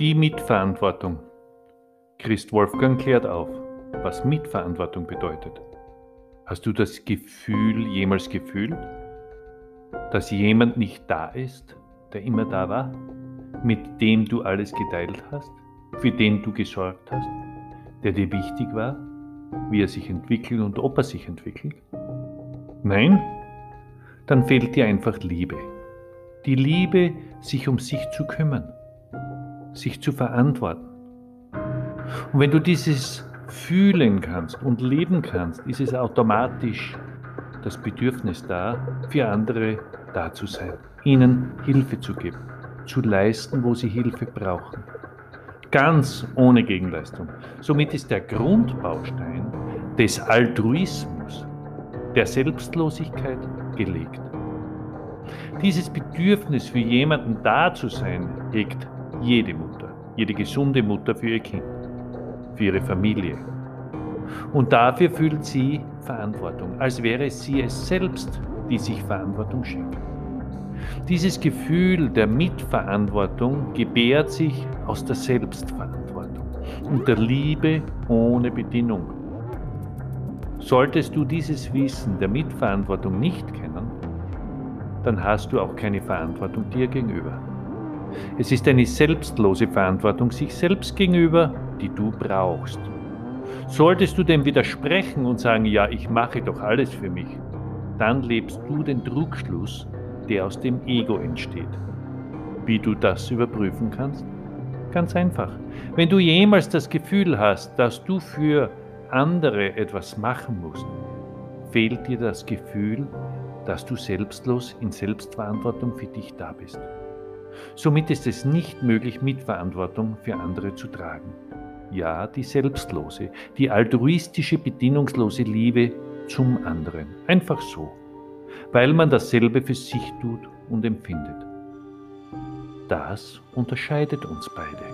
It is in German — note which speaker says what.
Speaker 1: Die Mitverantwortung. Christ Wolfgang klärt auf, was Mitverantwortung bedeutet. Hast du das Gefühl jemals gefühlt, dass jemand nicht da ist, der immer da war, mit dem du alles geteilt hast, für den du gesorgt hast, der dir wichtig war, wie er sich entwickelt und ob er sich entwickelt? Nein? Dann fehlt dir einfach Liebe. Die Liebe, sich um sich zu kümmern, sich zu verantworten. Und wenn du dieses fühlen kannst und leben kannst, ist es automatisch das Bedürfnis da, für andere da zu sein, ihnen Hilfe zu geben, zu leisten, wo sie Hilfe brauchen. Ganz ohne Gegenleistung. Somit ist der Grundbaustein des Altruismus, der Selbstlosigkeit gelegt. Dieses Bedürfnis für jemanden da zu sein, hegt jede Mutter, jede gesunde Mutter für ihr Kind, für ihre Familie. Und dafür fühlt sie Verantwortung, als wäre sie es selbst, die sich Verantwortung schenkt. Dieses Gefühl der Mitverantwortung gebärt sich aus der Selbstverantwortung und der Liebe ohne Bedingung. Solltest du dieses Wissen der Mitverantwortung nicht kennen, dann hast du auch keine Verantwortung dir gegenüber. Es ist eine selbstlose Verantwortung sich selbst gegenüber, die du brauchst. Solltest du dem widersprechen und sagen, ja, ich mache doch alles für mich, dann lebst du den Druckschluss, der aus dem Ego entsteht. Wie du das überprüfen kannst? Ganz einfach. Wenn du jemals das Gefühl hast, dass du für andere etwas machen musst, fehlt dir das Gefühl, dass du selbstlos in Selbstverantwortung für dich da bist. Somit ist es nicht möglich, Mitverantwortung für andere zu tragen. Ja, die selbstlose, die altruistische, bedingungslose Liebe zum anderen. Einfach so, weil man dasselbe für sich tut und empfindet. Das unterscheidet uns beide.